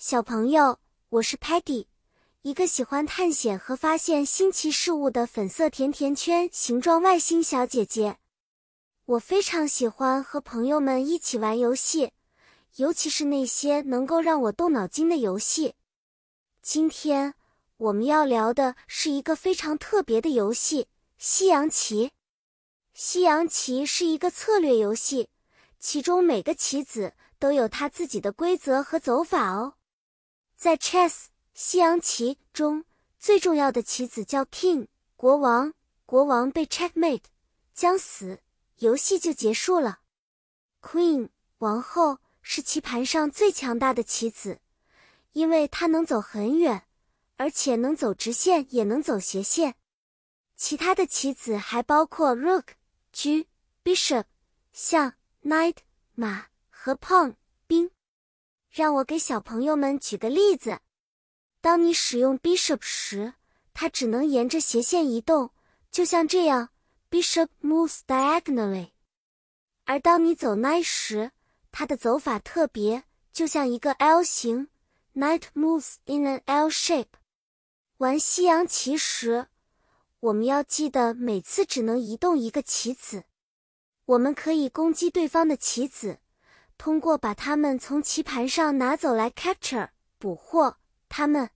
小朋友，我是 Patty，一个喜欢探险和发现新奇事物的粉色甜甜圈形状外星小姐姐。我非常喜欢和朋友们一起玩游戏，尤其是那些能够让我动脑筋的游戏。今天我们要聊的是一个非常特别的游戏——西洋棋。西洋棋是一个策略游戏，其中每个棋子都有它自己的规则和走法哦。在 chess 西洋棋中，最重要的棋子叫 king 国王，国王被 checkmate 将死，游戏就结束了。queen 王后是棋盘上最强大的棋子，因为它能走很远，而且能走直线也能走斜线。其他的棋子还包括 rook。车、bishop、象、knight、马和 pawn、兵。让我给小朋友们举个例子：当你使用 bishop 时，它只能沿着斜线移动，就像这样，bishop moves diagonally；而当你走 night 时，它的走法特别，就像一个 L 型：night moves in an L shape。玩西洋棋时。我们要记得，每次只能移动一个棋子。我们可以攻击对方的棋子，通过把它们从棋盘上拿走来 capture 捕获它们。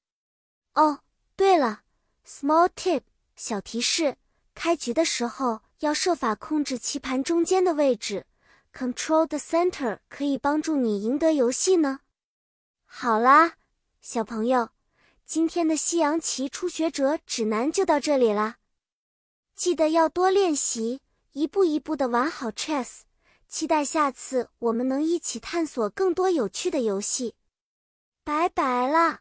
哦，对了，small tip 小提示：开局的时候要设法控制棋盘中间的位置，control the center 可以帮助你赢得游戏呢。好啦，小朋友。今天的西洋棋初学者指南就到这里啦，记得要多练习，一步一步的玩好 chess。期待下次我们能一起探索更多有趣的游戏。拜拜啦。